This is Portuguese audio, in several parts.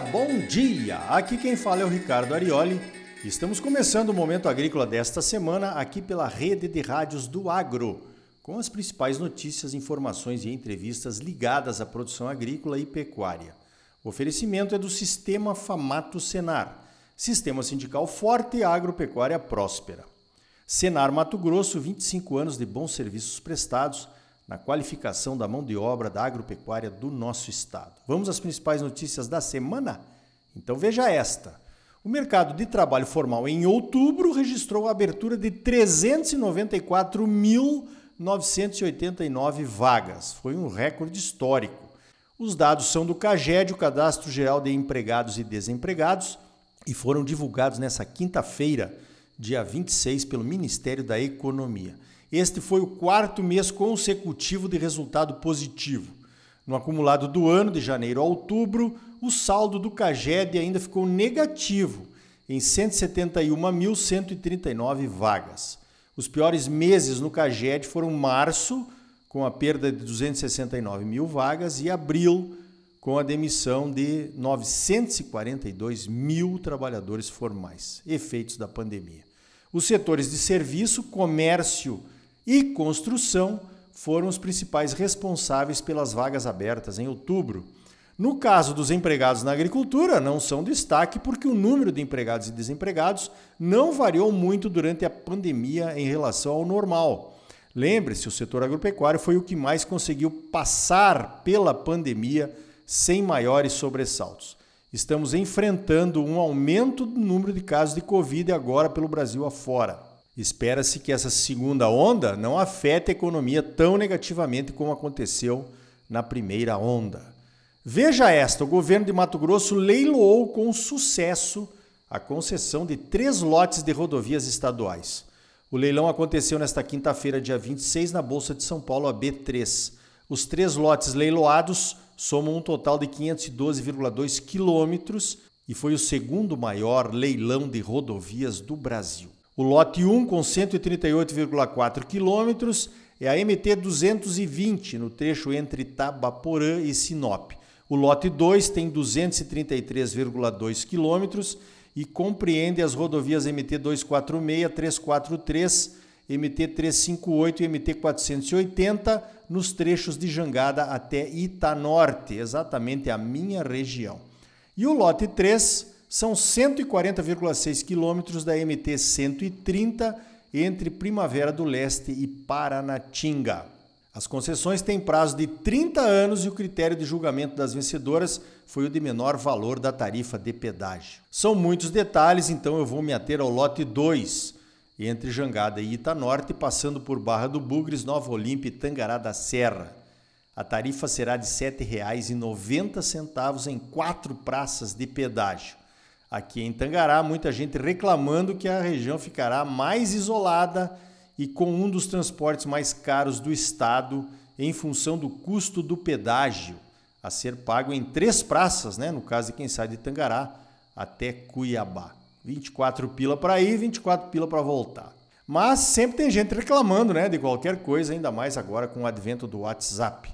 bom dia! Aqui quem fala é o Ricardo Arioli. Estamos começando o Momento Agrícola desta semana aqui pela rede de rádios do Agro, com as principais notícias, informações e entrevistas ligadas à produção agrícola e pecuária. O oferecimento é do Sistema Famato Senar, Sistema Sindical Forte e Agropecuária Próspera. Senar Mato Grosso, 25 anos de bons serviços prestados na qualificação da mão de obra da agropecuária do nosso estado. Vamos às principais notícias da semana? Então veja esta. O mercado de trabalho formal em outubro registrou a abertura de 394.989 vagas. Foi um recorde histórico. Os dados são do CAGED, o Cadastro Geral de Empregados e Desempregados, e foram divulgados nessa quinta-feira, dia 26, pelo Ministério da Economia. Este foi o quarto mês consecutivo de resultado positivo. No acumulado do ano, de janeiro a outubro, o saldo do CAGED ainda ficou negativo, em 171.139 vagas. Os piores meses no CAGED foram março, com a perda de 269 mil vagas, e abril, com a demissão de 942 mil trabalhadores formais, efeitos da pandemia. Os setores de serviço, comércio e construção foram os principais responsáveis pelas vagas abertas em outubro. No caso dos empregados na agricultura, não são destaque porque o número de empregados e desempregados não variou muito durante a pandemia em relação ao normal. Lembre-se, o setor agropecuário foi o que mais conseguiu passar pela pandemia sem maiores sobressaltos. Estamos enfrentando um aumento do número de casos de Covid agora pelo Brasil afora. Espera-se que essa segunda onda não afete a economia tão negativamente como aconteceu na primeira onda. Veja esta: o governo de Mato Grosso leiloou com sucesso a concessão de três lotes de rodovias estaduais. O leilão aconteceu nesta quinta-feira, dia 26, na Bolsa de São Paulo, a B3. Os três lotes leiloados somam um total de 512,2 quilômetros e foi o segundo maior leilão de rodovias do Brasil. O lote 1, com 138,4 quilômetros, é a MT 220, no trecho entre Tabaporã e Sinop. O lote 2 tem 233,2 quilômetros e compreende as rodovias MT 246, 343, MT 358 e MT 480 nos trechos de Jangada até Itanorte, exatamente a minha região. E o lote 3 são 140,6 quilômetros da MT 130 entre Primavera do Leste e Paranatinga. As concessões têm prazo de 30 anos e o critério de julgamento das vencedoras foi o de menor valor da tarifa de pedágio. São muitos detalhes, então eu vou me ater ao lote 2, entre Jangada e Itanorte, passando por Barra do Bugres, Nova Olímpia e Tangará da Serra. A tarifa será de R$ 7,90 em quatro praças de pedágio. Aqui em Tangará, muita gente reclamando que a região ficará mais isolada e com um dos transportes mais caros do estado em função do custo do pedágio a ser pago em três praças, né? no caso de quem sai de Tangará até Cuiabá. 24 pila para ir, 24 pila para voltar. Mas sempre tem gente reclamando né, de qualquer coisa, ainda mais agora com o advento do WhatsApp.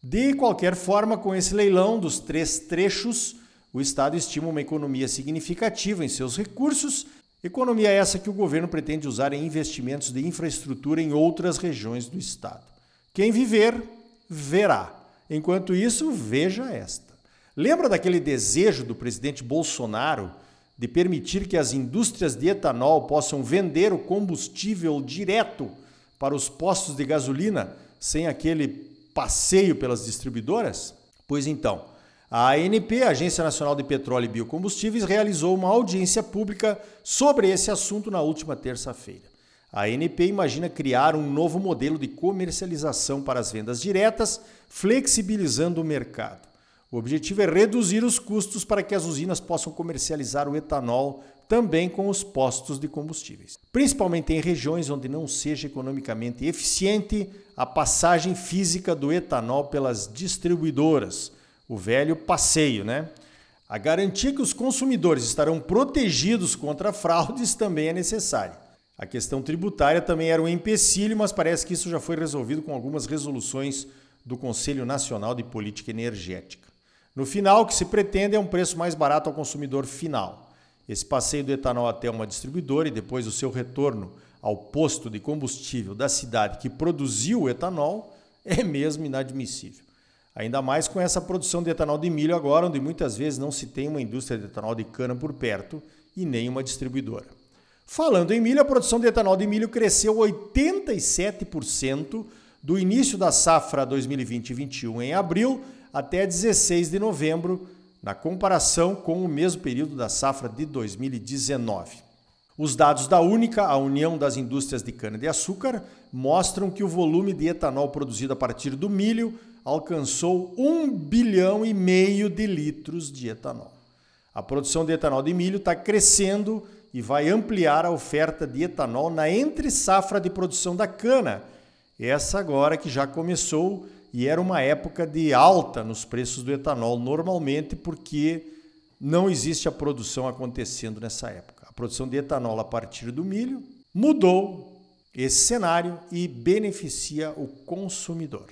De qualquer forma, com esse leilão dos três trechos, o Estado estima uma economia significativa em seus recursos, economia essa que o governo pretende usar em investimentos de infraestrutura em outras regiões do Estado. Quem viver, verá. Enquanto isso, veja esta. Lembra daquele desejo do presidente Bolsonaro de permitir que as indústrias de etanol possam vender o combustível direto para os postos de gasolina sem aquele passeio pelas distribuidoras? Pois então, a ANP, Agência Nacional de Petróleo e Biocombustíveis, realizou uma audiência pública sobre esse assunto na última terça-feira. A ANP imagina criar um novo modelo de comercialização para as vendas diretas, flexibilizando o mercado. O objetivo é reduzir os custos para que as usinas possam comercializar o etanol também com os postos de combustíveis, principalmente em regiões onde não seja economicamente eficiente a passagem física do etanol pelas distribuidoras o velho passeio, né? A garantia que os consumidores estarão protegidos contra fraudes também é necessária. A questão tributária também era um empecilho, mas parece que isso já foi resolvido com algumas resoluções do Conselho Nacional de Política Energética. No final, o que se pretende é um preço mais barato ao consumidor final. Esse passeio do etanol até uma distribuidora e depois o seu retorno ao posto de combustível da cidade que produziu o etanol é mesmo inadmissível. Ainda mais com essa produção de etanol de milho agora, onde muitas vezes não se tem uma indústria de etanol de cana por perto e nem uma distribuidora. Falando em milho, a produção de etanol de milho cresceu 87% do início da safra 2020-21 em abril até 16 de novembro, na comparação com o mesmo período da safra de 2019. Os dados da Única, a União das Indústrias de Cana-de-Açúcar, mostram que o volume de etanol produzido a partir do milho alcançou 1 bilhão e meio de litros de etanol. A produção de etanol de milho está crescendo e vai ampliar a oferta de etanol na entre safra de produção da cana. Essa agora que já começou e era uma época de alta nos preços do etanol, normalmente porque não existe a produção acontecendo nessa época. Produção de etanol a partir do milho mudou esse cenário e beneficia o consumidor.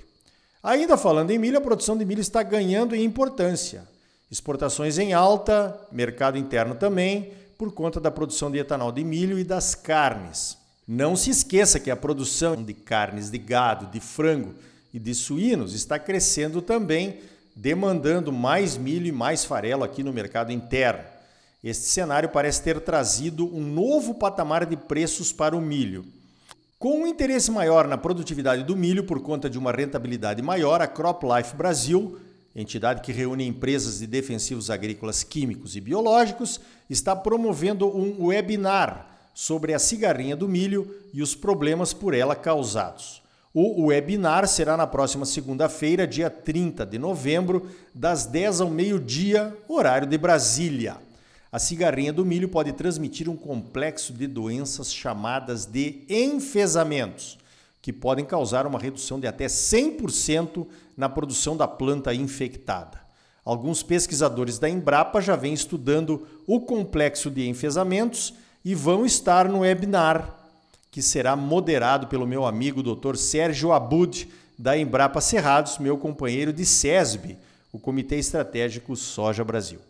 Ainda falando em milho, a produção de milho está ganhando em importância. Exportações em alta, mercado interno também, por conta da produção de etanol de milho e das carnes. Não se esqueça que a produção de carnes de gado, de frango e de suínos está crescendo também, demandando mais milho e mais farelo aqui no mercado interno. Este cenário parece ter trazido um novo patamar de preços para o milho. Com um interesse maior na produtividade do milho por conta de uma rentabilidade maior, a CropLife Brasil, entidade que reúne empresas de defensivos agrícolas químicos e biológicos, está promovendo um webinar sobre a cigarrinha do milho e os problemas por ela causados. O webinar será na próxima segunda-feira, dia 30 de novembro, das 10 ao meio-dia, horário de Brasília. A cigarrinha do milho pode transmitir um complexo de doenças chamadas de enfesamentos, que podem causar uma redução de até 100% na produção da planta infectada. Alguns pesquisadores da Embrapa já vêm estudando o complexo de enfesamentos e vão estar no webinar que será moderado pelo meu amigo Dr. Sérgio Abud, da Embrapa Cerrados, meu companheiro de SESB, o Comitê Estratégico Soja Brasil.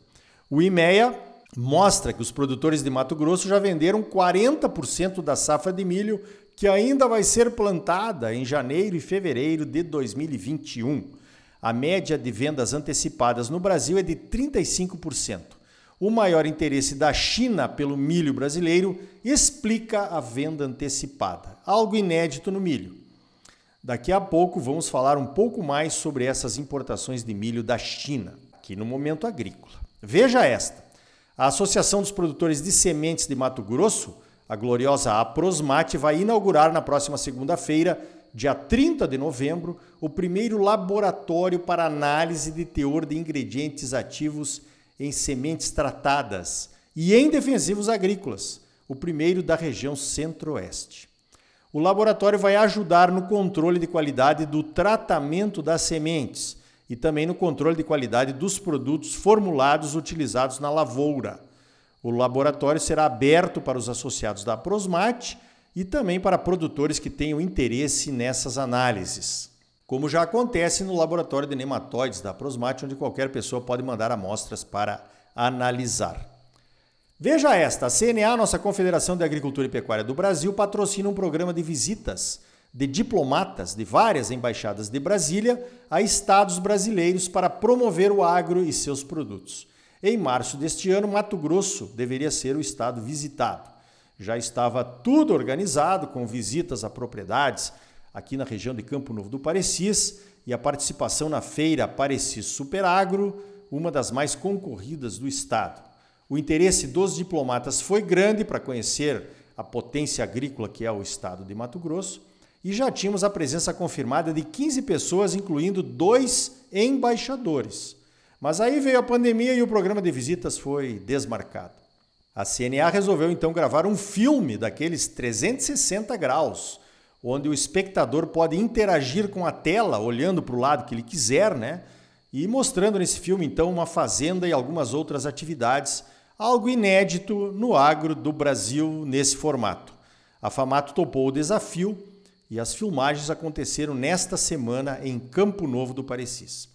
O IMEA mostra que os produtores de Mato Grosso já venderam 40% da safra de milho que ainda vai ser plantada em janeiro e fevereiro de 2021. A média de vendas antecipadas no Brasil é de 35% o maior interesse da China pelo milho brasileiro explica a venda antecipada, algo inédito no milho. Daqui a pouco vamos falar um pouco mais sobre essas importações de milho da China, aqui no momento agrícola. Veja esta: a Associação dos Produtores de Sementes de Mato Grosso, a gloriosa Aprosmate, vai inaugurar na próxima segunda-feira, dia 30 de novembro, o primeiro laboratório para análise de teor de ingredientes ativos em sementes tratadas e em defensivos agrícolas, o primeiro da região centro-oeste. O laboratório vai ajudar no controle de qualidade do tratamento das sementes e também no controle de qualidade dos produtos formulados utilizados na lavoura. O laboratório será aberto para os associados da Prosmate e também para produtores que tenham interesse nessas análises como já acontece no laboratório de nematóides da Prosmate, onde qualquer pessoa pode mandar amostras para analisar. Veja esta: a CNA, nossa Confederação de Agricultura e Pecuária do Brasil, patrocina um programa de visitas de diplomatas de várias embaixadas de Brasília a estados brasileiros para promover o agro e seus produtos. Em março deste ano, Mato Grosso deveria ser o estado visitado. Já estava tudo organizado com visitas a propriedades, aqui na região de Campo Novo do Parecis e a participação na feira Parecis Superagro, uma das mais concorridas do estado. O interesse dos diplomatas foi grande para conhecer a potência agrícola que é o estado de Mato Grosso e já tínhamos a presença confirmada de 15 pessoas, incluindo dois embaixadores. Mas aí veio a pandemia e o programa de visitas foi desmarcado. A CNA resolveu então gravar um filme daqueles 360 graus onde o espectador pode interagir com a tela, olhando para o lado que ele quiser, né? E mostrando nesse filme, então, uma fazenda e algumas outras atividades, algo inédito no agro do Brasil nesse formato. A Famato topou o desafio e as filmagens aconteceram nesta semana em Campo Novo do Parecis.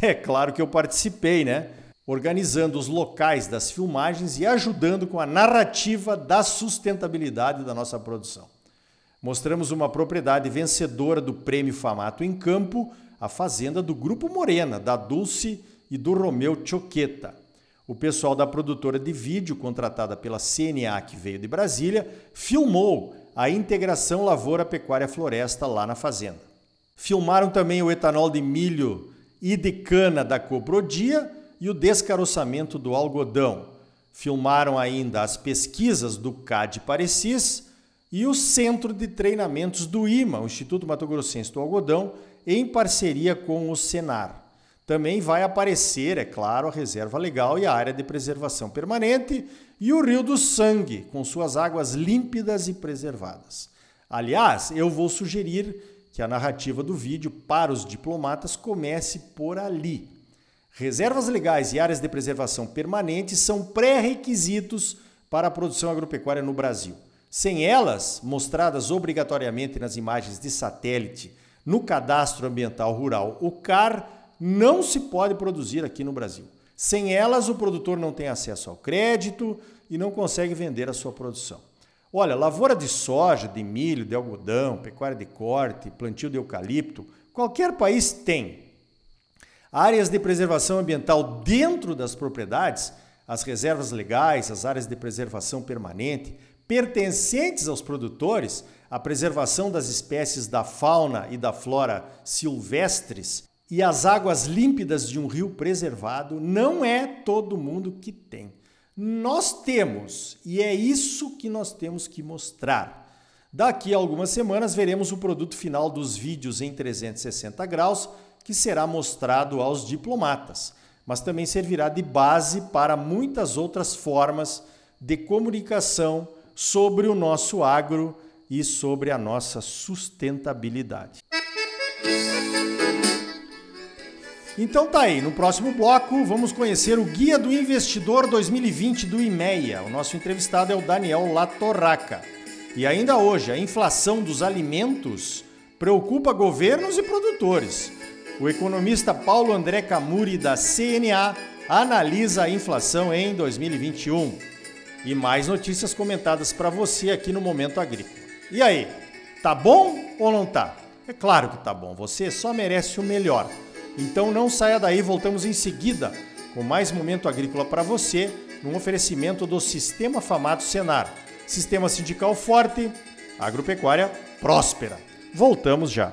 É claro que eu participei, né? Organizando os locais das filmagens e ajudando com a narrativa da sustentabilidade da nossa produção. Mostramos uma propriedade vencedora do Prêmio Famato em Campo, a fazenda do Grupo Morena, da Dulce e do Romeu Choqueta. O pessoal da produtora de vídeo, contratada pela CNA, que veio de Brasília, filmou a integração lavoura-pecuária-floresta lá na fazenda. Filmaram também o etanol de milho e de cana da Coprodia e o descaroçamento do algodão. Filmaram ainda as pesquisas do CAD Parecis e o Centro de Treinamentos do IMA, o Instituto Mato Grossense do Algodão, em parceria com o Senar. Também vai aparecer, é claro, a reserva legal e a área de preservação permanente e o Rio do Sangue, com suas águas límpidas e preservadas. Aliás, eu vou sugerir que a narrativa do vídeo para os diplomatas comece por ali. Reservas legais e áreas de preservação permanente são pré-requisitos para a produção agropecuária no Brasil. Sem elas, mostradas obrigatoriamente nas imagens de satélite no Cadastro Ambiental Rural, o CAR, não se pode produzir aqui no Brasil. Sem elas, o produtor não tem acesso ao crédito e não consegue vender a sua produção. Olha, lavoura de soja, de milho, de algodão, pecuária de corte, plantio de eucalipto, qualquer país tem. Áreas de preservação ambiental dentro das propriedades, as reservas legais, as áreas de preservação permanente, pertencentes aos produtores, a preservação das espécies da fauna e da flora silvestres e as águas límpidas de um rio preservado, não é todo mundo que tem. Nós temos, e é isso que nós temos que mostrar. Daqui a algumas semanas veremos o produto final dos vídeos em 360 graus, que será mostrado aos diplomatas, mas também servirá de base para muitas outras formas de comunicação sobre o nosso agro e sobre a nossa sustentabilidade. Então tá aí, no próximo bloco vamos conhecer o Guia do Investidor 2020 do IMEA. O nosso entrevistado é o Daniel Latorraca. E ainda hoje, a inflação dos alimentos preocupa governos e produtores. O economista Paulo André Camuri da CNA analisa a inflação em 2021. E mais notícias comentadas para você aqui no Momento Agrícola. E aí, tá bom ou não tá? É claro que tá bom, você só merece o melhor. Então não saia daí, voltamos em seguida com mais momento agrícola para você, num oferecimento do Sistema Famato Senar. Sistema sindical forte, agropecuária próspera. Voltamos já.